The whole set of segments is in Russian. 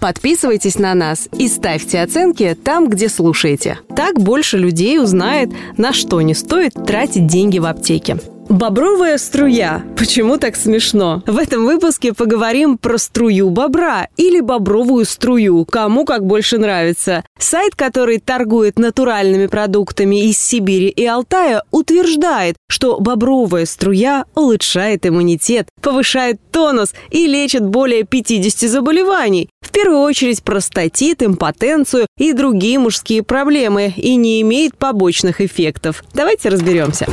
Подписывайтесь на нас и ставьте оценки там, где слушаете. Так больше людей узнает, на что не стоит тратить деньги в аптеке. Бобровая струя. Почему так смешно? В этом выпуске поговорим про струю бобра или бобровую струю, кому как больше нравится. Сайт, который торгует натуральными продуктами из Сибири и Алтая, утверждает, что бобровая струя улучшает иммунитет, повышает тонус и лечит более 50 заболеваний. В первую очередь простатит, импотенцию и другие мужские проблемы и не имеет побочных эффектов. Давайте разберемся.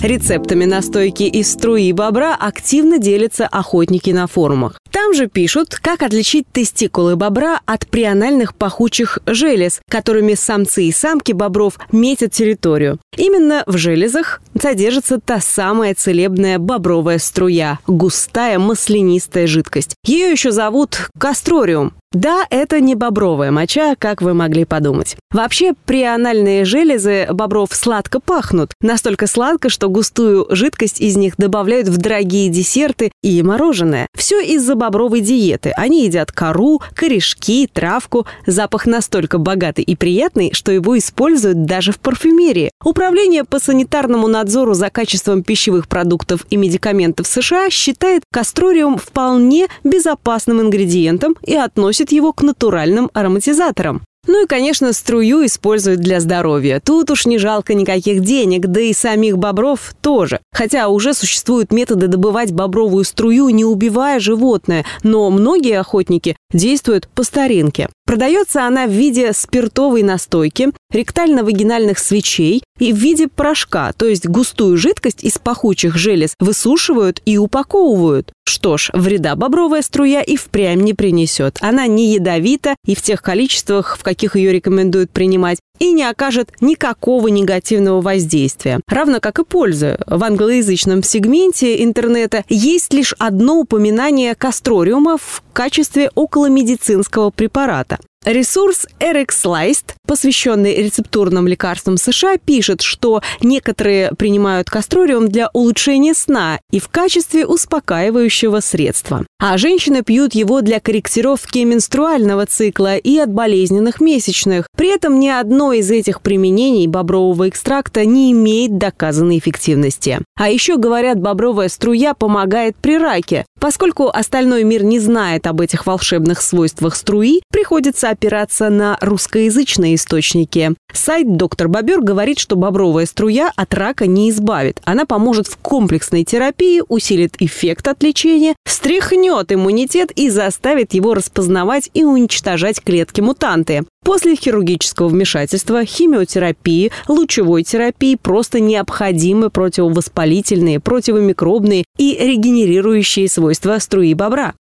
Рецептами настойки из струи бобра активно делятся охотники на форумах. Там же пишут, как отличить тестикулы бобра от приональных пахучих желез, которыми самцы и самки бобров метят территорию. Именно в железах содержится та самая целебная бобровая струя – густая маслянистая жидкость. Ее еще зовут кастрориум. Да, это не бобровая моча, как вы могли подумать. Вообще, приональные железы бобров сладко пахнут. Настолько сладко, что густую жидкость из них добавляют в дорогие десерты и мороженое. Все из-за бобровой диеты. Они едят кору, корешки, травку. Запах настолько богатый и приятный, что его используют даже в парфюмерии. Управление по санитарному надзору за качеством пищевых продуктов и медикаментов США считает кастрориум вполне безопасным ингредиентом и относит относит его к натуральным ароматизаторам. Ну и, конечно, струю используют для здоровья. Тут уж не жалко никаких денег, да и самих бобров тоже. Хотя уже существуют методы добывать бобровую струю, не убивая животное, но многие охотники действуют по старинке. Продается она в виде спиртовой настойки, ректально-вагинальных свечей и в виде порошка, то есть густую жидкость из пахучих желез высушивают и упаковывают. Что ж, вреда бобровая струя и впрямь не принесет. Она не ядовита и в тех количествах, в каких ее рекомендуют принимать, и не окажет никакого негативного воздействия. Равно как и пользы. В англоязычном сегменте интернета есть лишь одно упоминание кастрориума в качестве околомедицинского препарата. Ресурс RxList, посвященный рецептурным лекарствам США, пишет, что некоторые принимают кастрориум для улучшения сна и в качестве успокаивающего средства. А женщины пьют его для корректировки менструального цикла и от болезненных месячных. При этом ни одно из этих применений бобрового экстракта не имеет доказанной эффективности. А еще, говорят, бобровая струя помогает при раке. Поскольку остальной мир не знает об этих волшебных свойствах струи, приходится опираться на русскоязычные источники. Сайт «Доктор Бобер» говорит, что бобровая струя от рака не избавит. Она поможет в комплексной терапии, усилит эффект от лечения, встряхнет иммунитет и заставит его распознавать и уничтожать клетки-мутанты. После хирургического вмешательства, химиотерапии, лучевой терапии просто необходимы противовоспалительные, противомикробные и регенерирующие свойства струи бобра.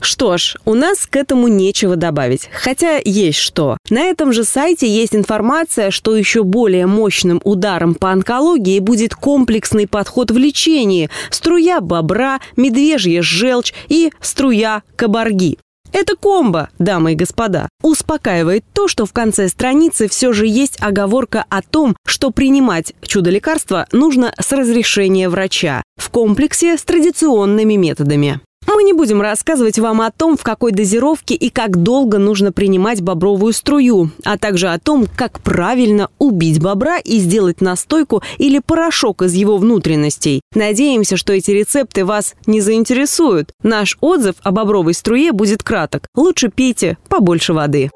Что ж, у нас к этому нечего добавить. Хотя есть что. На этом же сайте есть информация, что еще более мощным ударом по онкологии будет комплексный подход в лечении. Струя бобра, медвежья желчь и струя кабарги. Это комбо, дамы и господа. Успокаивает то, что в конце страницы все же есть оговорка о том, что принимать чудо-лекарство нужно с разрешения врача в комплексе с традиционными методами. Мы не будем рассказывать вам о том, в какой дозировке и как долго нужно принимать бобровую струю, а также о том, как правильно убить бобра и сделать настойку или порошок из его внутренностей. Надеемся, что эти рецепты вас не заинтересуют. Наш отзыв о бобровой струе будет краток. Лучше пейте побольше воды.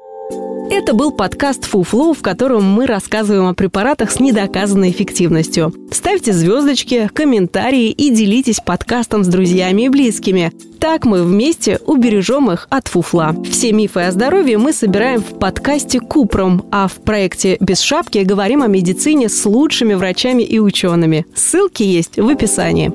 Это был подкаст «Фуфло», в котором мы рассказываем о препаратах с недоказанной эффективностью. Ставьте звездочки, комментарии и делитесь подкастом с друзьями и близкими. Так мы вместе убережем их от фуфла. Все мифы о здоровье мы собираем в подкасте «Купром», а в проекте «Без шапки» говорим о медицине с лучшими врачами и учеными. Ссылки есть в описании.